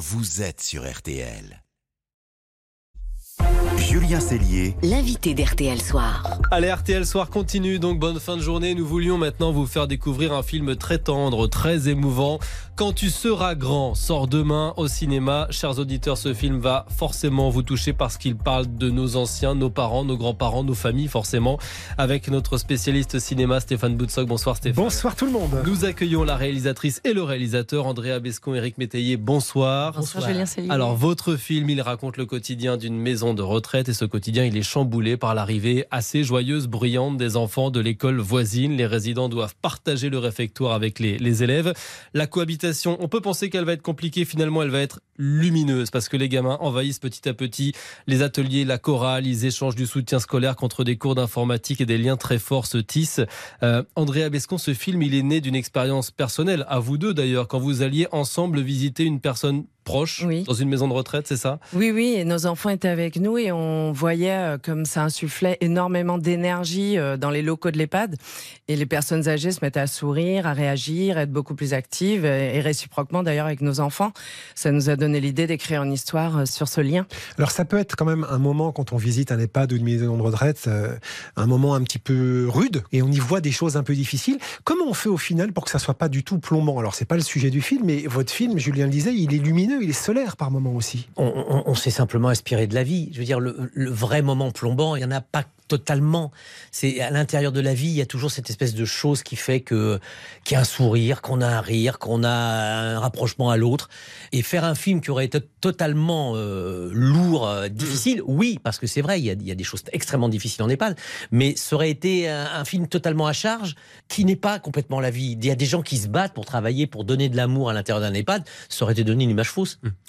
vous êtes sur RTL. Julien Cellier, l'invité d'RTL Soir. Allez, RTL Soir continue, donc bonne fin de journée. Nous voulions maintenant vous faire découvrir un film très tendre, très émouvant. Quand tu seras grand, sort demain au cinéma. Chers auditeurs, ce film va forcément vous toucher parce qu'il parle de nos anciens, nos parents, nos grands-parents, nos familles, forcément. Avec notre spécialiste cinéma, Stéphane Boutsock. Bonsoir Stéphane. Bonsoir tout le monde. Nous accueillons la réalisatrice et le réalisateur, Andrea Bescon, Éric Métayer. Bonsoir. Bonsoir, Julien Cellier. Alors, votre film, il raconte le quotidien d'une maison de retraite et ce quotidien, il est chamboulé par l'arrivée assez joyeuse, bruyante des enfants de l'école voisine. Les résidents doivent partager le réfectoire avec les, élèves. La cohabitation, on peut penser qu'elle va être compliquée, finalement, elle va être lumineuse parce que les gamins envahissent petit à petit les ateliers, la chorale, ils échangent du soutien scolaire contre des cours d'informatique et des liens très forts se tissent. Euh, Andrea Bescon, ce film, il est né d'une expérience personnelle, à vous deux d'ailleurs, quand vous alliez ensemble visiter une personne proche Oui. dans une maison de retraite, c'est ça? Oui, oui, et nos enfants étaient avec nous et on voyait euh, comme ça insufflait énormément d'énergie euh, dans les locaux de l'EHPAD. Et les personnes âgées se mettaient à sourire, à réagir, à être beaucoup plus actives et et réciproquement d'ailleurs avec nos enfants. Ça nous a donné l'idée d'écrire une histoire euh, sur ce lien. Alors ça peut être quand même un moment quand on visite un EHPAD ou une maison de retraite, euh, un moment un petit peu rude et on y voit des choses un peu difficiles. Comment on fait au final pour que ça soit pas du tout plombant? Alors c'est pas le sujet du film, mais votre film, Julien le disait, il est lumineux, il est solaire par moment aussi. on, s'est simplement inspiré de la vie. Je veux dire, le, vrai moment plombant, il n'y en a pas totalement. C'est à l'intérieur de la vie, il y a toujours cette espèce de chose qui fait que qu'il y a un sourire, qu'on a un rire, qu'on a un rapprochement à l'autre. Et faire un film qui aurait été totalement euh, lourd, euh, difficile, oui, parce que c'est vrai, il y, a, des choses extrêmement difficiles en EHPAD, mais ça aurait été un, un film totalement à charge qui n'est pas complètement la vie. Il y a des gens qui se battent pour travailler, pour donner de l'amour à l'intérieur d'un EHPAD. Ça aurait été donné une image fausse.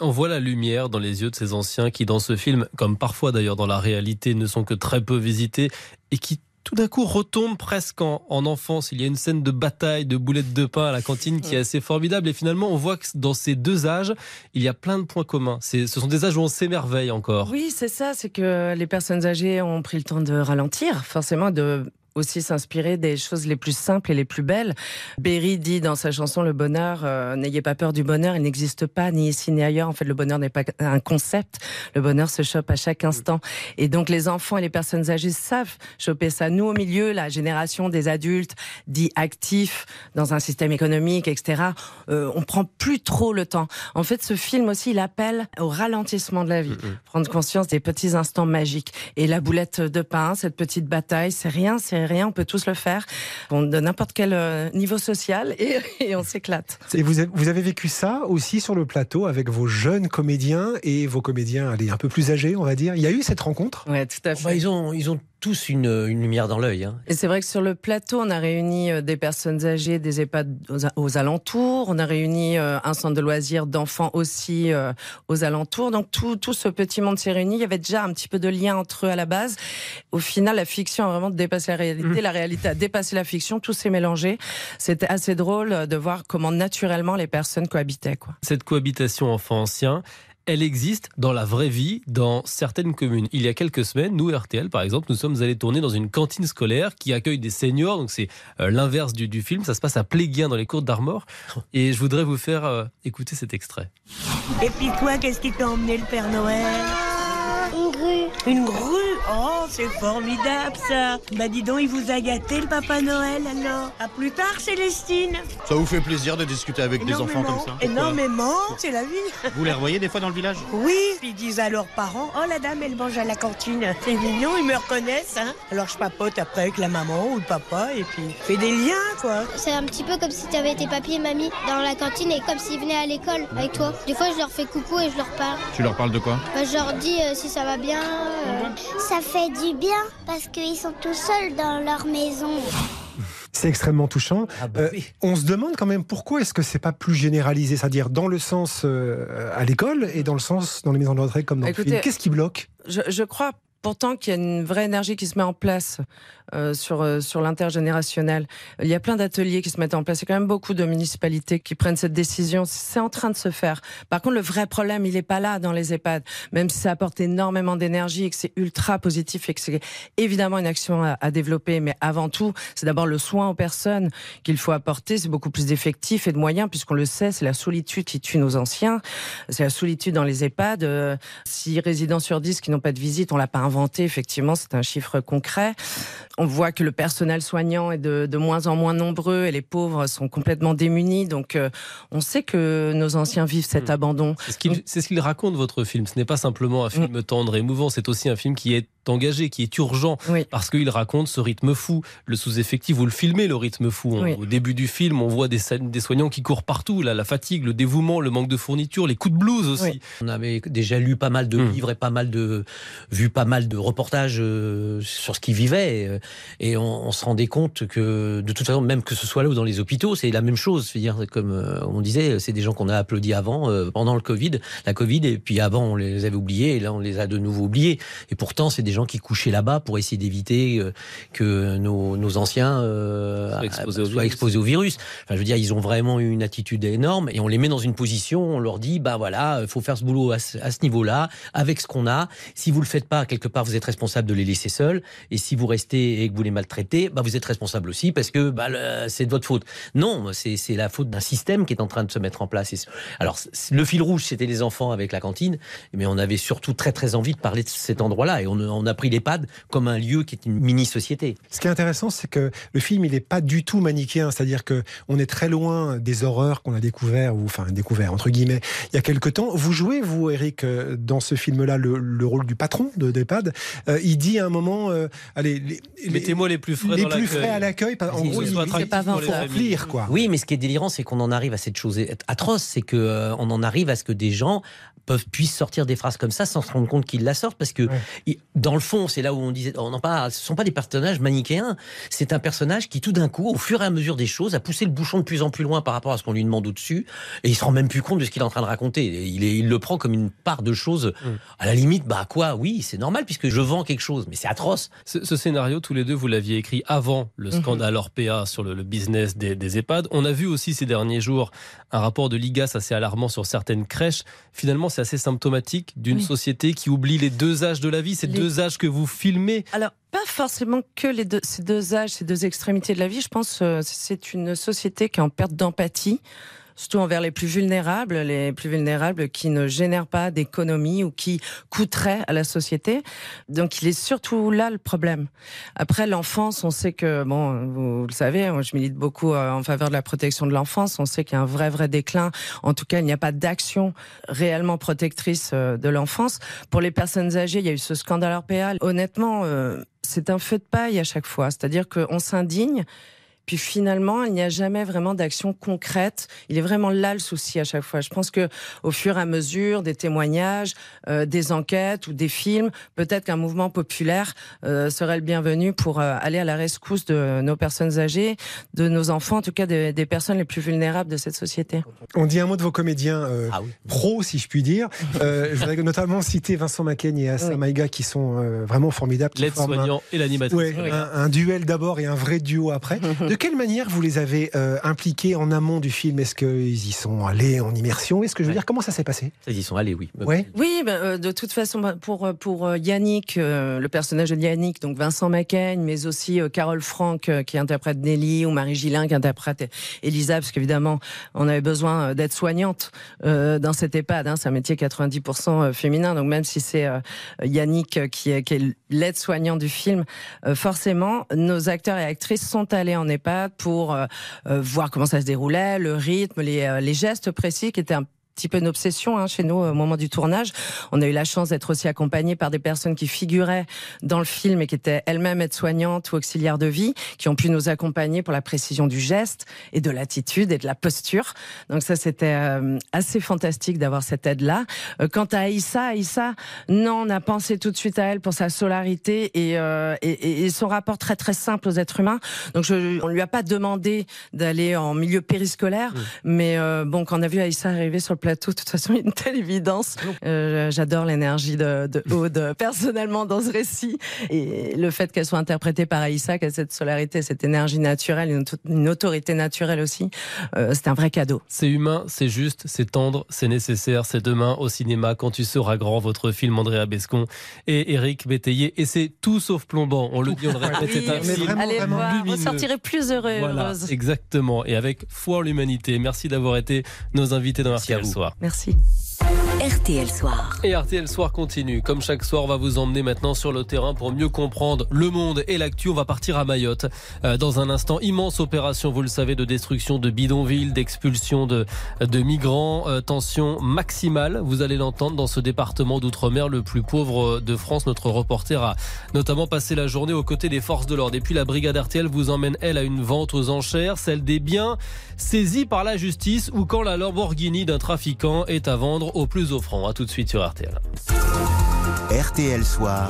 On voit la lumière dans les yeux de ces anciens qui, dans ce film, comme parfois d'ailleurs dans la réalité, ne sont que très peu visités et qui tout d'un coup retombent presque en, en enfance. Il y a une scène de bataille de boulettes de pain à la cantine qui est assez formidable et finalement on voit que dans ces deux âges, il y a plein de points communs. C'est- Ce sont des âges où on s'émerveille encore. Oui, c'est ça, c'est que les personnes âgées ont pris le temps de ralentir, forcément de aussi s'inspirer des choses les plus simples et les plus belles. Berry dit dans sa chanson Le bonheur, euh, n'ayez pas peur du bonheur, il n'existe pas ni ici ni ailleurs. En fait, le bonheur n'est pas un concept, le bonheur se chope à chaque instant. Et donc les enfants et les personnes âgées savent choper ça. Nous, au milieu, la génération des adultes dits actifs dans un système économique, etc., euh, on prend plus trop le temps. En fait, ce film aussi, il appelle au ralentissement de la vie, prendre conscience des petits instants magiques. Et la boulette de pain, cette petite bataille, c'est rien, c'est rien, on peut tous le faire, on, de n'importe quel euh, niveau social, et, et on s'éclate. Et vous avez, vous avez vécu ça aussi sur le plateau avec vos jeunes comédiens et vos comédiens allez, un peu plus âgés, on va dire. Il y a eu cette rencontre? Ouais, tout à fait. Enfin, ils, ont, ils ont tous une, une lumière dans l'œil. hein. Et c'est vrai que sur le plateau, on a réuni euh, des personnes âgées, des EHPAD aux, alentours. On a réuni euh, un centre de loisirs d'enfants aussi euh, aux alentours. Donc tout, tout ce petit monde s'est réuni. Il y avait déjà un petit peu de lien entre eux à la base. Au final, la fiction a vraiment dépassé la réalité. La réalité a dépassé la fiction. Tout s'est mélangé. C'était assez drôle de voir comment naturellement les personnes cohabitaient. Quoi. Cette cohabitation enfant-ancien, elle existe dans la vraie vie, dans certaines communes. Il y a quelques semaines, nous, RTL, par exemple, nous sommes allés tourner dans une cantine scolaire qui accueille des seniors. Donc, c'est euh, l'inverse du, du film. Ça se passe à Pléguien, dans les cours d'Armor. Et je voudrais vous faire euh, écouter cet extrait. Et puis toi, qu'est-ce qui t'a emmené le Père Noël? Une grue. Une grue Oh, c'est formidable ça. Bah dis donc, il vous a gâté le Papa Noël alors. À plus tard, Célestine. Ça vous fait plaisir de discuter avec des enfants comme ça? Énormément, c'est la vie. Vous les revoyez des fois dans le village? Oui, ils disent à leurs parents Oh la dame, elle mange à la cantine C'est mignon, ils me reconnaissent hein. Alors je papote après avec la maman ou le papa et puis fais des liens quoi. C'est un petit peu comme si tu avais tes papiers et mamie dans la cantine et comme s'ils venaient à l'école avec toi. Des fois, je leur fais coucou et je leur parle. Tu leur parles de quoi? Bah, je leur dis euh, si ça va bien. euh. Ça fait du bien parce qu'ils sont tout seuls dans leur maison. C'est extrêmement touchant. Ah bah Euh. On se demande quand même pourquoi est-ce que c'est pas plus généralisé, c'est-à-dire dans le sens euh, à l'école et dans le sens dans les maisons de retraite comme dans Écoutez, le film. Qu'est-ce qui bloque? je, je crois pourtant qu'il y a une vraie énergie qui se met en place euh, sur, euh, sur l'intergénérationnel. Il y a plein d'ateliers qui se mettent en place. Il y a quand même beaucoup de municipalités qui prennent cette décision. C'est en train de se faire. Par contre, le vrai problème, il n'est pas là dans les EHPAD. Même si ça apporte énormément d'énergie et que c'est ultra positif et que c'est évidemment une action à, développer. Mais avant tout, c'est d'abord le soin aux personnes qu'il faut apporter. C'est beaucoup plus d'effectifs et de moyens puisqu'on le sait, c'est la solitude qui tue nos anciens. C'est la solitude dans les EHPAD. Euh, six résidents sur 10 qui n'ont pas de visite, on l'a pas inventé. Effectivement, c'est un chiffre concret. On voit que le personnel soignant est de, de, moins en moins nombreux et les pauvres sont complètement démunis. Donc, euh, on sait que nos anciens vivent cet mmh. abandon. C'est ce qu'il qu raconte, votre film. Ce n'est pas simplement un film mmh. tendre et émouvant, c'est aussi un film qui est engagé, qui est urgent, oui. parce qu'il raconte ce rythme fou, le sous-effectif. Vous le filmez, le rythme fou. Oui. Au début du film, on voit des, des soignants qui courent partout, là, la fatigue, le dévouement, le manque de fourniture, les coups de blues aussi. Oui. On avait déjà lu pas mal de mmh. livres et pas mal de vu pas mal de reportages euh, sur ce qu'ils vivaient, euh, et on, on, se rendait compte que de toute façon, même que ce soit là ou dans les hôpitaux, c'est la même chose. -dire, comme euh, on disait, c'est des gens qu'on a applaudis avant, euh, pendant le Covid, la Covid, et puis avant on les avait oubliés, et là on les a de nouveau oubliés. Et pourtant, c'est des gens qui couchaient là-bas pour essayer d'éviter euh, que nos, nos anciens euh, soient, exposés, soient au exposés, au virus. Enfin, je veux dire, ils ont vraiment une attitude énorme et on les met dans une position, on leur dit, bah voilà, il faut faire ce boulot à ce, à ce niveau-là, avec ce qu'on a. Si vous le faites pas, quelque part, vous êtes responsable de les laisser seuls. Et si vous restez et que vous les maltraitez, bah vous êtes responsable aussi parce que bah, c'est de votre faute. Non, c'est la faute d'un système qui est en train de se mettre en place. Alors, le fil rouge, c'était les enfants avec la cantine, mais on avait surtout très très envie de parler de cet endroit-là et on, on a pris l'EHPAD comme un lieu qui est une mini-société. Ce qui est intéressant, c'est que le film, il n'est pas du tout manichéen, c'est-à-dire que on est très loin des horreurs qu'on a découvert ou enfin découvert entre guillemets il y a quelque temps. Vous jouez vous, Eric, euh, dans ce film-là le, le, rôle du patron de d'EHPAD. Euh, il dit à un moment, euh, allez, les, mettez-moi les plus frais, les plus frais à l'accueil. En gros, il, il pas remplir quoi. Oui, mais ce qui est délirant, c'est qu'on en arrive à cette chose atroce, c'est que euh, on en arrive à ce que des gens peuvent puissent sortir des phrases comme ça sans se rendre compte qu'ils la sortent parce que ouais. il, dans le fond c'est là où on disait on en parle ce sont pas des personnages manichéens c'est un personnage qui tout d'un coup au fur et à mesure des choses a poussé le bouchon de plus en plus loin par rapport à ce qu'on lui demande au-dessus et il se rend même plus compte de ce qu'il est en train de raconter il, est, il le prend comme une part de choses mmh. à la limite bah quoi oui c'est normal puisque je vends quelque chose mais c'est atroce ce, ce, scénario tous les deux vous l'aviez écrit avant le scandale mmh. Orpea sur le, le business des, des EHPAD on a vu aussi ces derniers jours un rapport de l'IGAS assez alarmant sur certaines crèches finalement c'est assez symptomatique d'une oui. société qui oublie les deux âges de la vie, ces les... deux âges que vous filmez. Alors, pas forcément que les deux, ces deux âges, ces deux extrémités de la vie. Je pense que euh, c'est une société qui est en perte d'empathie surtout envers les plus vulnérables, les plus vulnérables qui ne génèrent pas d'économie ou qui coûteraient à la société. Donc il est surtout là le problème. Après l'enfance, on sait que bon, vous, le savez, je milite beaucoup euh, en faveur de la protection de l'enfance. On sait qu'il y a un vrai vrai déclin. En tout cas, il n'y a pas d'action réellement protectrice euh, de l'enfance. Pour les personnes âgées, il y a eu ce scandale RPA. Honnêtement, euh, c'est un feu de paille à chaque fois. C'est-à-dire qu'on s'indigne puis finalement, il n'y a jamais vraiment d'action concrète. Il est vraiment là le souci à chaque fois. Je pense que au fur et à mesure des témoignages, euh, des enquêtes ou des films, peut-être qu'un mouvement populaire euh, serait le bienvenu pour euh, aller à la rescousse de nos personnes âgées, de nos enfants, en tout cas des, des personnes les plus vulnérables de cette société. On dit un mot de vos comédiens euh, ah oui. pro, si je puis dire. Euh, je voudrais notamment citer Vincent Macaigne et Assa oui. Maïga qui sont euh, vraiment formidables. L'aide-soignant et l'animateur. Ouais, oui. un, un, duel d'abord et un vrai duo après. De quelle manière vous les avez euh, impliqués en amont du film? Est-ce qu'ils y sont allés en immersion? Est-ce que je veux ouais. dire comment ça s'est passé? Ils y sont allés, oui. Ouais. Oui, ben, euh, de toute façon, bah, pour pour euh, Yannick, euh, le personnage de Yannick, donc Vincent Macaigne, mais aussi euh, Carole Franck qui interprète Nelly ou Marie Gillin qui interprète Elisa, parce qu'évidemment, on avait besoin d'être soignante dans cette EHPAD. Hein, c'est un métier 90% féminin, donc même si c'est Yannick qui est, qui est l'aide-soignant du film, forcément, nos acteurs et actrices sont allés en EHPAD pour euh, euh, voir comment ça se déroulait, le rythme, les, euh, gestes précis qui étaient un petit peu une obsession hein, chez nous au moment du tournage. On a eu la chance d'être aussi accompagné par des personnes qui figuraient dans le film et qui étaient elles-mêmes aides-soignantes ou auxiliaires de vie, qui ont pu nous accompagner pour la précision du geste et de l'attitude et de la posture. Donc ça, c'était euh, assez fantastique d'avoir cette aide-là. Euh, quant à Aïssa, Aïssa, non, on a pensé tout de suite à elle pour sa solarité et, euh, et, et son rapport très très simple aux êtres humains. Donc je, on lui a pas demandé d'aller en milieu périscolaire, mmh. mais bon, quand on a vu Aïssa arriver sur le plateau, de toute façon, une telle évidence. Euh, J'adore l'énergie de, de Aude, personnellement, dans ce récit. Et le fait qu'elle soit interprétée par Aïssa, qu'elle cette solarité, cette énergie naturelle, une, une autorité naturelle aussi, euh, c'est un vrai cadeau. C'est humain, c'est juste, c'est tendre, c'est nécessaire. C'est demain au cinéma, quand tu seras grand, votre film Andrea Bescon et Eric Bétayer. Et c'est tout sauf plombant. On le dit, on le répète, c'est un film Allez voir, vous lumineux. sortirez plus heureux Voilà, exactement. Et avec foi en l'humanité. Merci d'avoir été nos invités dans Merci à vous. Merci. RTL Soir. Et RTL Soir continue. Comme chaque soir, on va vous emmener maintenant sur le terrain pour mieux comprendre le monde et l'actu. On va partir à Mayotte. Euh, dans un instant, immense opération, vous le savez, de destruction de bidonvilles, d'expulsion de, de migrants. Euh, tension maximale, vous allez l'entendre, dans ce département d'outre-mer le plus pauvre de France. Notre reporter a notamment passé la journée aux côtés des forces de l'ordre. Et puis la brigade RTL vous emmène, elle, à une vente aux enchères, celle des biens saisis par la justice ou quand la Lamborghini d'un trafiquant est à vendre au plus offrant. À tout de suite sur RTL. RTL Soir.